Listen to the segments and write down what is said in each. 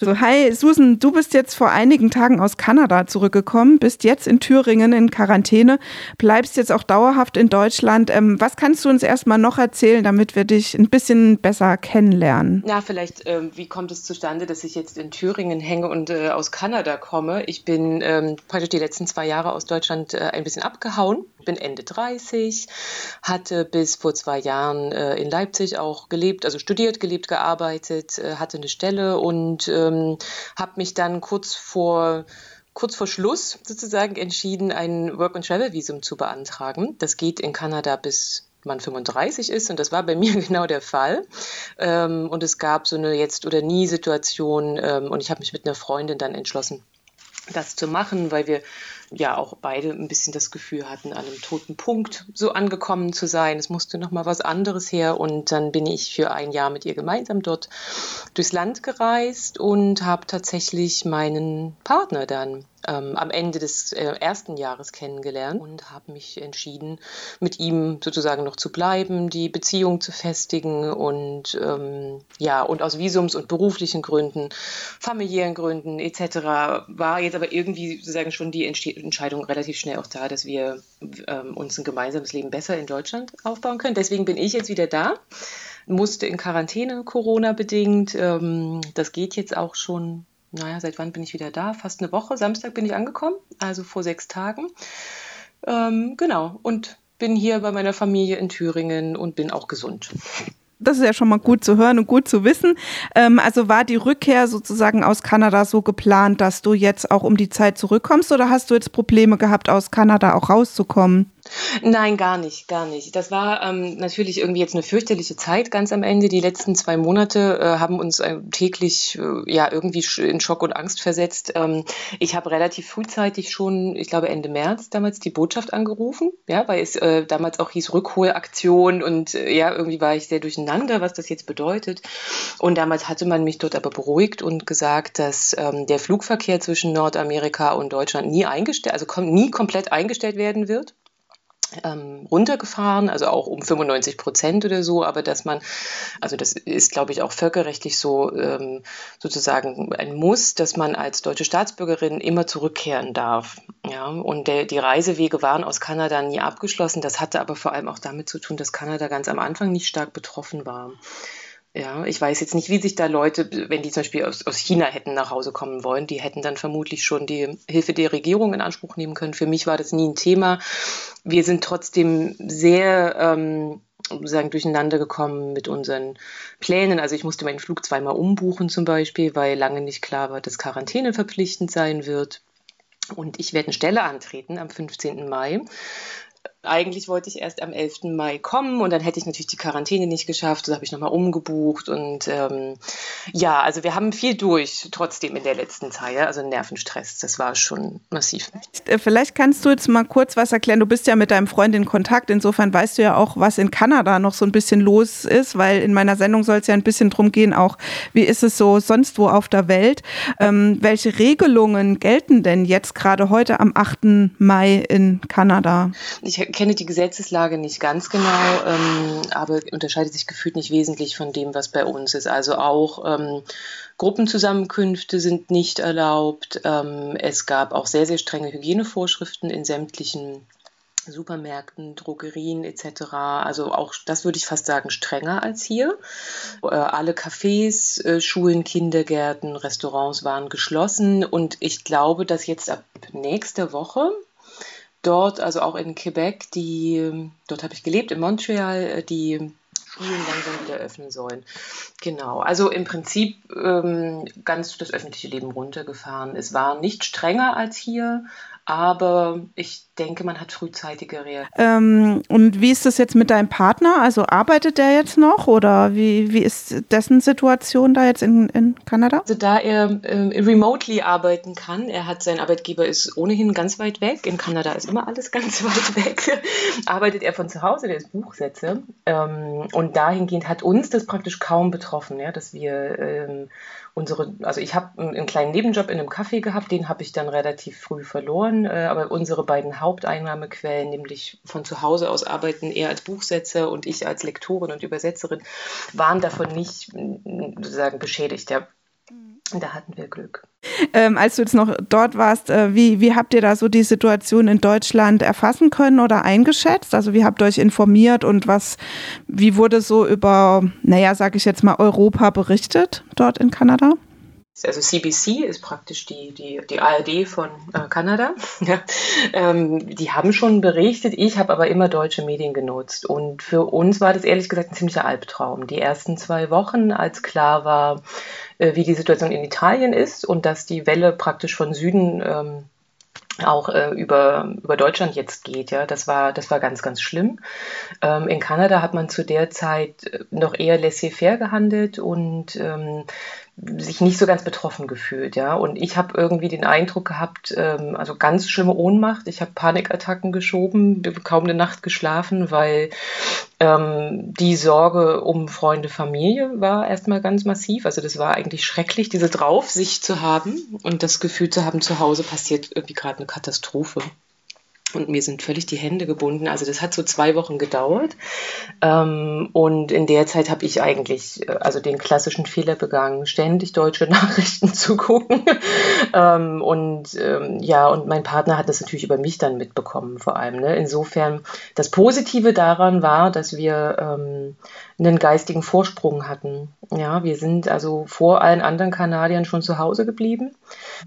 So, hi Susan, du bist jetzt vor einigen Tagen aus Kanada zurückgekommen, bist jetzt in Thüringen in Quarantäne, bleibst jetzt auch dauerhaft in Deutschland. Ähm, was kannst du uns erstmal noch erzählen, damit wir dich ein bisschen besser kennenlernen? Na, vielleicht, ähm, wie kommt es zustande, dass ich jetzt in Thüringen hänge und äh, aus Kanada komme? Ich bin ähm, praktisch die letzten zwei Jahre aus Deutschland äh, ein bisschen abgehauen, bin Ende 30, hatte bis vor zwei Jahren äh, in Leipzig auch gelebt, also studiert, gelebt, gearbeitet, äh, hatte eine Stelle und äh, ähm, habe mich dann kurz vor kurz vor Schluss sozusagen entschieden, ein Work-and-Travel-Visum zu beantragen. Das geht in Kanada bis man 35 ist und das war bei mir genau der Fall. Ähm, und es gab so eine Jetzt- oder Nie-Situation ähm, und ich habe mich mit einer Freundin dann entschlossen, das zu machen, weil wir ja auch beide ein bisschen das Gefühl hatten, an einem toten Punkt so angekommen zu sein. Es musste noch mal was anderes her und dann bin ich für ein Jahr mit ihr gemeinsam dort durchs Land gereist und habe tatsächlich meinen Partner dann ähm, am Ende des äh, ersten Jahres kennengelernt und habe mich entschieden, mit ihm sozusagen noch zu bleiben, die Beziehung zu festigen und ähm, ja, und aus Visums- und beruflichen Gründen, familiären Gründen etc. war jetzt aber irgendwie sozusagen schon die Entscheidung relativ schnell auch da, dass wir ähm, uns ein gemeinsames Leben besser in Deutschland aufbauen können. Deswegen bin ich jetzt wieder da musste in Quarantäne, Corona bedingt. Ähm, das geht jetzt auch schon naja, seit wann bin ich wieder da? Fast eine Woche. Samstag bin ich angekommen, also vor sechs Tagen. Ähm, genau, und bin hier bei meiner Familie in Thüringen und bin auch gesund. Das ist ja schon mal gut zu hören und gut zu wissen. Ähm, also war die Rückkehr sozusagen aus Kanada so geplant, dass du jetzt auch um die Zeit zurückkommst oder hast du jetzt Probleme gehabt, aus Kanada auch rauszukommen? Nein, gar nicht, gar nicht. Das war ähm, natürlich irgendwie jetzt eine fürchterliche Zeit ganz am Ende. Die letzten zwei Monate äh, haben uns äh, täglich äh, ja irgendwie in Schock und Angst versetzt. Ähm, ich habe relativ frühzeitig schon, ich glaube Ende März damals die Botschaft angerufen, ja, weil es äh, damals auch hieß Rückholaktion und äh, ja, irgendwie war ich sehr durcheinander, was das jetzt bedeutet. Und damals hatte man mich dort aber beruhigt und gesagt, dass ähm, der Flugverkehr zwischen Nordamerika und Deutschland nie eingestellt, also kom nie komplett eingestellt werden wird ähm, runtergefahren, also auch um 95 Prozent oder so, aber dass man, also das ist, glaube ich, auch völkerrechtlich so ähm, sozusagen ein Muss, dass man als deutsche Staatsbürgerin immer zurückkehren darf. Ja, und der, die Reisewege waren aus Kanada nie abgeschlossen. Das hatte aber vor allem auch damit zu tun, dass Kanada ganz am Anfang nicht stark betroffen war. Ja, ich weiß jetzt nicht, wie sich da Leute, wenn die zum Beispiel aus, aus China hätten nach Hause kommen wollen, die hätten dann vermutlich schon die Hilfe der Regierung in Anspruch nehmen können. Für mich war das nie ein Thema. Wir sind trotzdem sehr ähm, sagen, durcheinander gekommen mit unseren Plänen. Also ich musste meinen Flug zweimal umbuchen zum Beispiel, weil lange nicht klar war, dass Quarantäne verpflichtend sein wird. Und ich werde eine Stelle antreten am 15. Mai eigentlich wollte ich erst am 11. Mai kommen und dann hätte ich natürlich die Quarantäne nicht geschafft. So habe ich nochmal umgebucht und ähm, ja, also wir haben viel durch trotzdem in der letzten Zeit. Also Nervenstress, das war schon massiv. Äh, vielleicht kannst du jetzt mal kurz was erklären. Du bist ja mit deinem Freund in Kontakt. Insofern weißt du ja auch, was in Kanada noch so ein bisschen los ist, weil in meiner Sendung soll es ja ein bisschen drum gehen, auch wie ist es so sonst wo auf der Welt. Ähm, welche Regelungen gelten denn jetzt gerade heute am 8. Mai in Kanada? Ich kenne die Gesetzeslage nicht ganz genau, ähm, aber unterscheidet sich gefühlt nicht wesentlich von dem, was bei uns ist. Also auch ähm, Gruppenzusammenkünfte sind nicht erlaubt. Ähm, es gab auch sehr, sehr strenge Hygienevorschriften in sämtlichen Supermärkten, Drogerien etc. Also auch, das würde ich fast sagen, strenger als hier. Äh, alle Cafés, äh, Schulen, Kindergärten, Restaurants waren geschlossen und ich glaube, dass jetzt ab nächster Woche dort, also auch in Quebec, die, dort habe ich gelebt, in Montreal, äh, die Schulen langsam wieder öffnen sollen. Genau, also im Prinzip ähm, ganz das öffentliche Leben runtergefahren. Es war nicht strenger als hier, aber ich denke, man hat frühzeitige reagiert. Ähm, und wie ist das jetzt mit deinem Partner? Also arbeitet der jetzt noch oder wie, wie ist dessen Situation da jetzt in, in Kanada? Also da er äh, remotely arbeiten kann, er hat sein Arbeitgeber ist ohnehin ganz weit weg. In Kanada ist immer alles ganz weit weg. arbeitet er von zu Hause, der ist Buchsetzer. Ähm, und dahingehend hat uns das praktisch kaum betroffen, ja, dass wir ähm, unsere, also ich habe einen kleinen Nebenjob in einem Café gehabt, den habe ich dann relativ früh verloren, äh, aber unsere beiden Haupteinnahmequellen, nämlich von zu Hause aus arbeiten, er als Buchsetzer und ich als Lektorin und Übersetzerin, waren davon nicht sozusagen beschädigt. Ja. Da hatten wir Glück. Ähm, als du jetzt noch dort warst, äh, wie, wie habt ihr da so die Situation in Deutschland erfassen können oder eingeschätzt? Also wie habt ihr euch informiert und was, wie wurde so über, naja, sage ich jetzt mal, Europa berichtet dort in Kanada? Also CBC ist praktisch die, die, die ARD von äh, Kanada. ja. ähm, die haben schon berichtet, ich habe aber immer deutsche Medien genutzt. Und für uns war das ehrlich gesagt ein ziemlicher Albtraum. Die ersten zwei Wochen, als klar war, äh, wie die Situation in Italien ist und dass die Welle praktisch von Süden ähm, auch äh, über, über Deutschland jetzt geht. Ja, das war, das war ganz, ganz schlimm. Ähm, in Kanada hat man zu der Zeit äh, noch eher laissez-faire gehandelt und ähm, sich nicht so ganz betroffen gefühlt, ja. Und ich habe irgendwie den Eindruck gehabt, ähm, also ganz schlimme Ohnmacht. Ich habe Panikattacken geschoben, kaum eine Nacht geschlafen, weil ähm, die Sorge um Freunde, Familie war erstmal ganz massiv. Also das war eigentlich schrecklich, diese Draufsicht zu haben und das Gefühl zu haben, zu Hause passiert irgendwie gerade eine Katastrophe und mir sind völlig die Hände gebunden. Also das hat so zwei Wochen gedauert. Ähm, und in der Zeit habe ich eigentlich äh, also den klassischen Fehler begangen, ständig deutsche Nachrichten zu gucken. ähm, und ähm, ja, und mein Partner hat das natürlich über mich dann mitbekommen vor allem. Ne? Insofern, das Positive daran war, dass wir einen geistigen Vorsprung hatten. Ja, wir sind also vor allen anderen Kanadiern schon zu Hause geblieben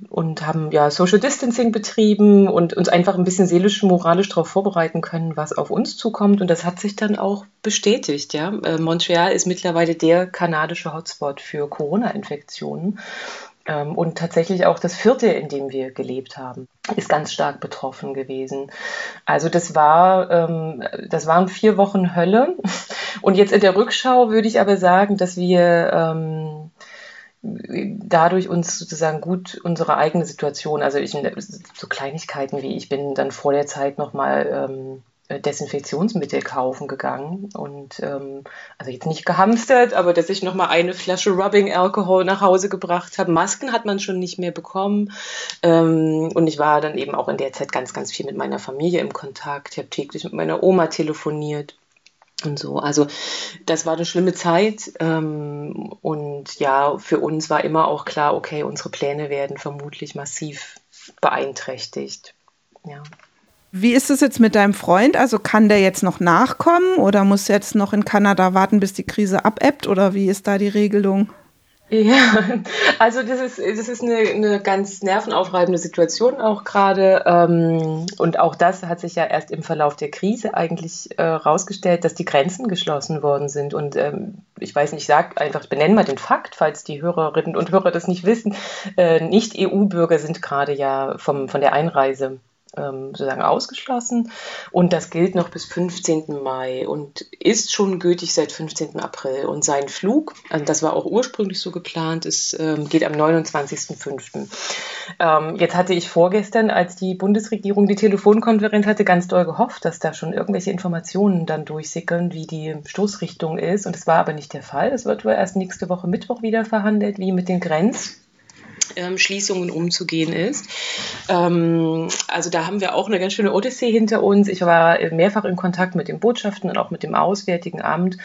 und haben ja Social Distancing betrieben und uns einfach ein bisschen seelisch, moralisch darauf vorbereiten können, was auf uns zukommt. Und das hat sich dann auch bestätigt. Ja, äh, Montreal ist mittlerweile der kanadische Hotspot für Corona-Infektionen. Ähm, und tatsächlich auch das Viertel, in dem wir gelebt haben, ist ganz stark betroffen gewesen. Also das war, ähm, das waren vier Wochen Hölle. Und jetzt in der Rückschau würde ich aber sagen, dass wir ähm, dadurch uns sozusagen gut unsere eigene Situation, also ich, so Kleinigkeiten wie ich bin dann vor der Zeit nochmal ähm, äh, Desinfektionsmittel kaufen gegangen und ähm, also jetzt nicht gehamstert, aber dass ich noch mal eine Flasche Rubbing Alcohol nach Hause gebracht habe. Masken hat man schon nicht mehr bekommen ähm, und ich war dann eben auch in der Zeit ganz ganz viel mit meiner Familie im Kontakt. Ich habe täglich mit meiner Oma telefoniert und so. Also das war eine schlimme Zeit ähm, und ja, für uns war immer auch klar, okay, unsere Pläne werden vermutlich massiv beeinträchtigt. Ja. Wie ist es jetzt mit deinem Freund? Also kann der jetzt noch nachkommen oder muss jetzt noch in Kanada warten, bis die Krise abebbt oder wie ist da die Regelung? Ja, also das ist, das ist eine, eine ganz nervenaufreibende Situation auch gerade. Ähm, und auch das hat sich ja erst im Verlauf der Krise eigentlich äh, dass die Grenzen geschlossen worden sind. Und ähm, ich weiß nicht, ich sage einfach, ich benenne mal den Fakt, falls die Hörerinnen und Hörer das nicht wissen. Äh, Nicht-EU-Bürger sind gerade ja vom, von der Einreise sozusagen ausgeschlossen und das gilt noch bis 15. Mai und ist schon gültig seit 15. April. Und sein Flug, äh, das war auch ursprünglich so geplant, ist, ähm, geht am 29.05. Ähm, jetzt hatte ich vorgestern, als die Bundesregierung die Telefonkonferenz hatte, ganz doll gehofft, dass da schon irgendwelche Informationen dann durchsickern, wie die Stoßrichtung ist. Und das war aber nicht der Fall. Es wird wohl erst nächste Woche Mittwoch wieder verhandelt, wie mit den Grenz ähm, Schließungen umzugehen ist. Ähm, also da haben wir auch eine ganz schöne Odyssee hinter uns. Ich war mehrfach in Kontakt mit den Botschaften und auch mit dem Auswärtigen Amt.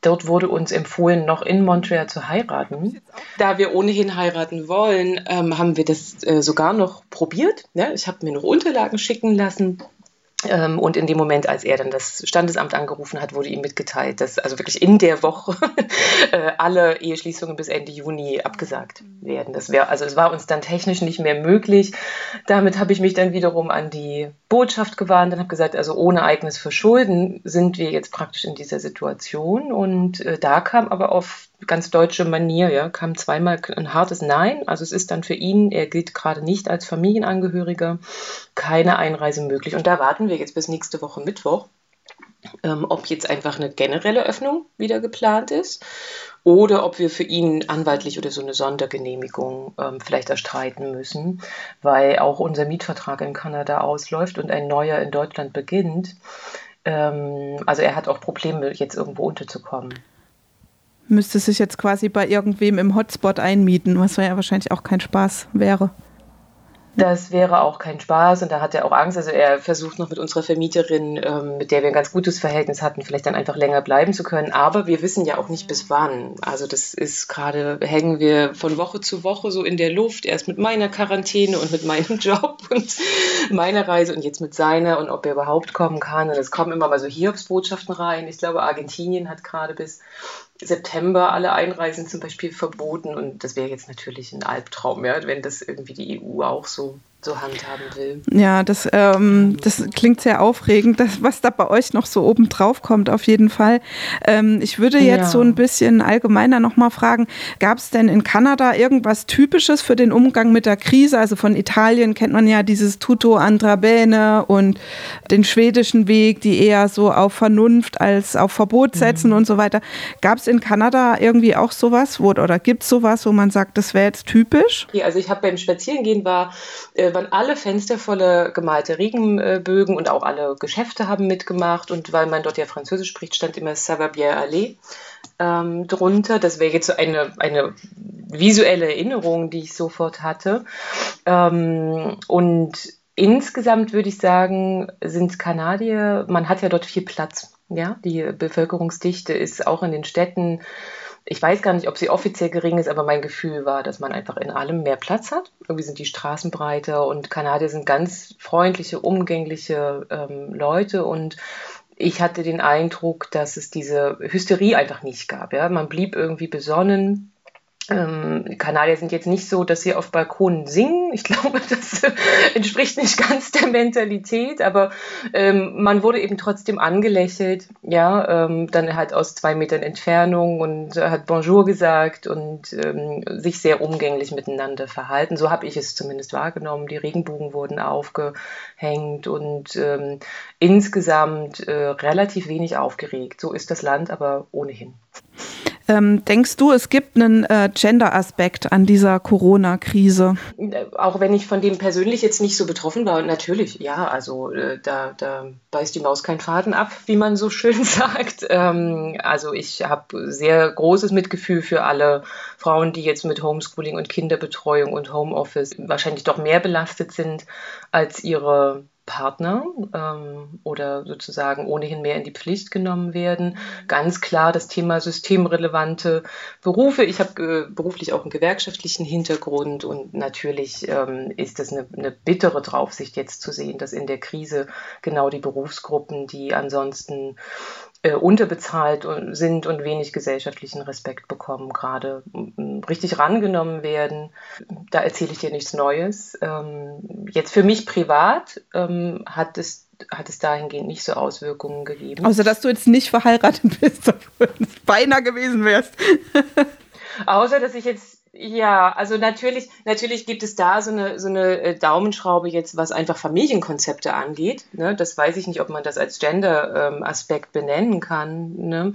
Dort wurde uns empfohlen, noch in Montreal zu heiraten. Da wir ohnehin heiraten wollen, ähm, haben wir das äh, sogar noch probiert. Ja, ich habe mir noch Unterlagen schicken lassen und in dem Moment, als er dann das Standesamt angerufen hat, wurde ihm mitgeteilt, dass also wirklich in der Woche äh, alle Eheschließungen bis Ende Juni abgesagt werden. Das wäre, also es war uns dann technisch nicht mehr möglich. Damit habe ich mich dann wiederum an die Botschaft gewarnt und habe gesagt, also ohne eigenes Verschulden sind wir jetzt praktisch in dieser Situation. Und äh, da kam aber auf ganz deutsche Manier, ja, kam zweimal ein hartes Nein. Also es ist dann für ihn, er gilt gerade nicht als Familienangehöriger, keine Einreise möglich. Und da warten wir jetzt bis nächste Woche Mittwoch, ähm, ob jetzt einfach eine generelle Öffnung wieder geplant ist oder ob wir für ihn anwaltlich oder so eine Sondergenehmigung ähm, vielleicht erstreiten müssen, weil auch unser Mietvertrag in Kanada ausläuft und ein neuer in Deutschland beginnt. Ähm, also er hat auch Probleme, jetzt irgendwo unterzukommen müsste sich jetzt quasi bei irgendwem im Hotspot einmieten, was ja wahrscheinlich auch kein Spaß wäre. Das wäre auch kein Spaß und da hat er auch Angst. Also er versucht noch mit unserer Vermieterin, ähm, mit der wir ein ganz gutes Verhältnis hatten, vielleicht dann einfach länger bleiben zu können. Aber wir wissen ja auch nicht bis wann. Also das ist gerade, hängen wir von Woche zu Woche so in der Luft. Erst mit meiner Quarantäne und mit meinem Job und meiner Reise und jetzt mit seiner und ob er überhaupt kommen kann. Und es kommen immer mal so Hiobsbotschaften rein. Ich glaube, Argentinien hat gerade bis September alle Einreisen zum Beispiel verboten. Und das wäre jetzt natürlich ein Albtraum, ja, wenn das irgendwie die EU auch so so handhaben will. Ja, das, ähm, das klingt sehr aufregend, das, was da bei euch noch so oben drauf kommt, auf jeden Fall. Ähm, ich würde jetzt ja. so ein bisschen allgemeiner nochmal fragen, gab es denn in Kanada irgendwas Typisches für den Umgang mit der Krise? Also von Italien kennt man ja dieses Tutto andra bene und den schwedischen Weg, die eher so auf Vernunft als auf Verbot mhm. setzen mhm. und so weiter. Gab es in Kanada irgendwie auch sowas wo, oder gibt es sowas, wo man sagt, das wäre jetzt typisch? Ja, also ich habe beim Spazierengehen war äh, waren alle Fenster voller gemalte Regenbögen und auch alle Geschäfte haben mitgemacht. Und weil man dort ja Französisch spricht, stand immer Ça va bien aller ähm, drunter. Das wäre jetzt so eine, eine visuelle Erinnerung, die ich sofort hatte. Ähm, und insgesamt würde ich sagen, sind Kanadier, man hat ja dort viel Platz. Ja, die Bevölkerungsdichte ist auch in den Städten ich weiß gar nicht, ob sie offiziell gering ist, aber mein Gefühl war, dass man einfach in allem mehr Platz hat. Irgendwie sind die Straßen breiter und Kanadier sind ganz freundliche, umgängliche ähm, Leute und ich hatte den Eindruck, dass es diese Hysterie einfach nicht gab. Ja? Man blieb irgendwie besonnen ähm, Kanadier sind jetzt nicht so, dass sie auf Balkonen singen. Ich glaube, das entspricht nicht ganz der Mentalität, aber ähm, man wurde eben trotzdem angelächelt, ja, ähm, dann halt aus zwei Metern Entfernung und hat Bonjour gesagt und ähm, sich sehr umgänglich miteinander verhalten. So habe ich es zumindest wahrgenommen. Die Regenbogen wurden aufgehängt und ähm, insgesamt äh, relativ wenig aufgeregt. So ist das Land aber ohnehin. Ähm, denkst du, es gibt einen äh, Gender-Aspekt an dieser Corona-Krise? Auch wenn ich von dem persönlich jetzt nicht so betroffen war, natürlich, ja, also äh, da, da beißt die Maus keinen Faden ab, wie man so schön sagt. Ähm, also ich habe sehr großes Mitgefühl für alle Frauen, die jetzt mit Homeschooling und Kinderbetreuung und Homeoffice wahrscheinlich doch mehr belastet sind als ihre Partner ähm, oder sozusagen ohnehin mehr in die Pflicht genommen werden. Ganz klar das Thema systemrelevante Berufe. Ich habe äh, beruflich auch einen gewerkschaftlichen Hintergrund und natürlich ähm, ist es eine, eine bittere Draufsicht jetzt zu sehen, dass in der Krise genau die Berufsgruppen, die ansonsten unterbezahlt sind und wenig gesellschaftlichen Respekt bekommen, gerade richtig rangenommen werden. Da erzähle ich dir nichts Neues. Ähm, jetzt für mich privat ähm, hat es hat es dahingehend nicht so Auswirkungen gegeben. Außer dass du jetzt nicht verheiratet bist, obwohl es beinahe gewesen wärst. Außer dass ich jetzt ja, also natürlich, natürlich gibt es da so eine, so eine äh, Daumenschraube jetzt, was einfach Familienkonzepte angeht. Ne? Das weiß ich nicht, ob man das als Gender-Aspekt ähm, benennen kann. Ne?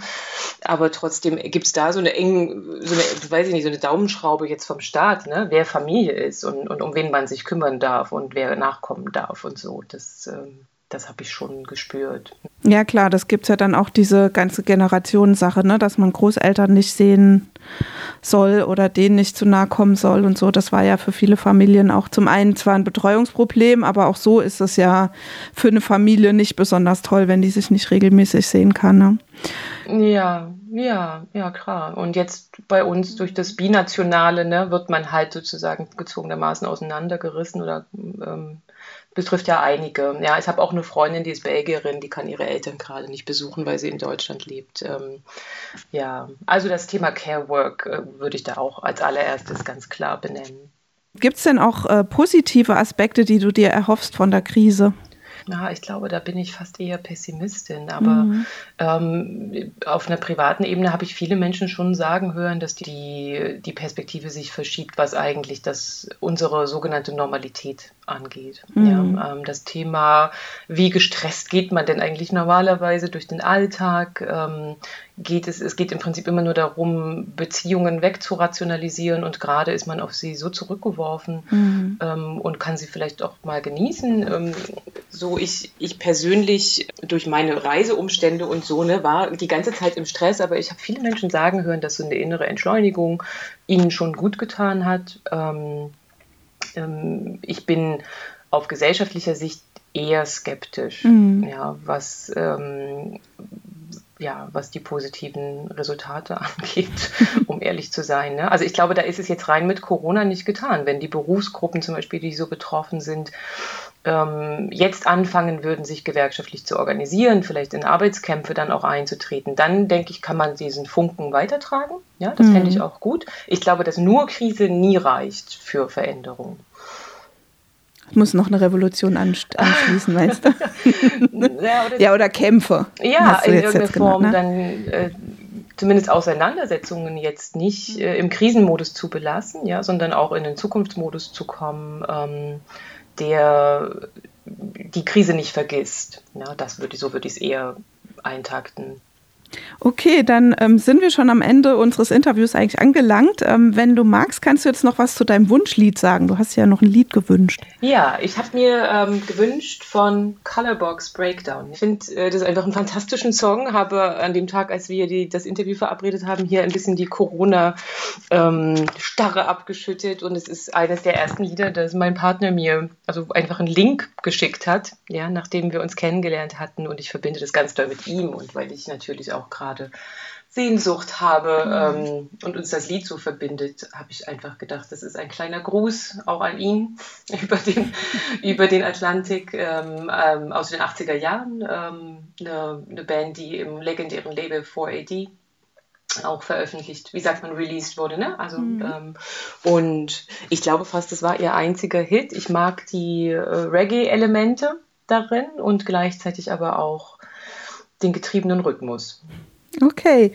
Aber trotzdem gibt es da so eine eng, so eine, weiß ich nicht, so eine Daumenschraube jetzt vom Staat, ne? wer Familie ist und, und um wen man sich kümmern darf und wer nachkommen darf und so. Das, ähm, das habe ich schon gespürt. Ja, klar, das gibt es ja dann auch diese ganze Generationensache, ne? dass man Großeltern nicht sehen soll oder denen nicht zu nahe kommen soll und so. Das war ja für viele Familien auch zum einen zwar ein Betreuungsproblem, aber auch so ist es ja für eine Familie nicht besonders toll, wenn die sich nicht regelmäßig sehen kann. Ne? Ja, ja, ja, klar. Und jetzt bei uns durch das Binationale ne, wird man halt sozusagen gezwungenermaßen auseinandergerissen oder ähm, betrifft ja einige. Ja, ich habe auch eine Freundin, die ist Belgierin, die kann ihre Eltern gerade nicht besuchen, weil sie in Deutschland lebt. Ähm, ja, also das Thema Care Work äh, würde ich da auch als allererstes ganz klar benennen. Gibt es denn auch äh, positive Aspekte, die du dir erhoffst von der Krise? Na, ich glaube, da bin ich fast eher Pessimistin. Aber mhm. ähm, auf einer privaten Ebene habe ich viele Menschen schon sagen hören, dass die, die Perspektive sich verschiebt, was eigentlich das, unsere sogenannte Normalität angeht. Mhm. Ja, ähm, das Thema, wie gestresst geht man denn eigentlich normalerweise durch den Alltag? Ähm, geht es, es geht im Prinzip immer nur darum, Beziehungen wegzurationalisieren und gerade ist man auf sie so zurückgeworfen mhm. ähm, und kann sie vielleicht auch mal genießen. Ähm, so ich, ich persönlich durch meine Reiseumstände und so ne, war die ganze Zeit im Stress, aber ich habe viele Menschen sagen hören, dass so eine innere Entschleunigung ihnen schon gut getan hat. Ähm, ähm, ich bin auf gesellschaftlicher Sicht eher skeptisch, mhm. ja, was, ähm, ja, was die positiven Resultate angeht, um ehrlich zu sein. Ne? Also ich glaube, da ist es jetzt rein mit Corona nicht getan. Wenn die Berufsgruppen zum Beispiel, die so betroffen sind, ähm, jetzt anfangen würden, sich gewerkschaftlich zu organisieren, vielleicht in Arbeitskämpfe dann auch einzutreten, dann denke ich, kann man diesen Funken weitertragen. Ja, das mhm. fände ich auch gut. Ich glaube, dass nur Krise nie reicht für Veränderungen muss noch eine Revolution anschließen, meinst du? ja, oder, ja, oder Kämpfe. Ja, in irgendeiner Form genannt, ne? dann äh, zumindest Auseinandersetzungen jetzt nicht äh, im Krisenmodus zu belassen, ja, sondern auch in den Zukunftsmodus zu kommen, ähm, der die Krise nicht vergisst. Ja, das würde, so würde ich es eher eintakten. Okay, dann ähm, sind wir schon am Ende unseres Interviews eigentlich angelangt. Ähm, wenn du magst, kannst du jetzt noch was zu deinem Wunschlied sagen. Du hast ja noch ein Lied gewünscht. Ja, ich habe mir ähm, gewünscht von Colorbox Breakdown. Ich finde, äh, das einfach ein fantastischen Song. Habe an dem Tag, als wir die, das Interview verabredet haben, hier ein bisschen die Corona-Starre ähm, abgeschüttet. Und es ist eines der ersten Lieder, das mein Partner mir also einfach einen Link geschickt hat, ja, nachdem wir uns kennengelernt hatten. Und ich verbinde das ganz doll mit ihm und weil ich natürlich auch auch gerade Sehnsucht habe mhm. ähm, und uns das Lied so verbindet, habe ich einfach gedacht, das ist ein kleiner Gruß auch an ihn über den, über den Atlantik ähm, ähm, aus den 80er Jahren. Ähm, eine, eine, Band, die im legendären Label 4AD auch veröffentlicht, wie sagt man, released wurde. Ne? Also, mhm. Ähm, und ich glaube fast, das war ihr einziger Hit. Ich mag die äh, Reggae-Elemente darin und gleichzeitig aber auch den getriebenen Rhythmus. Okay.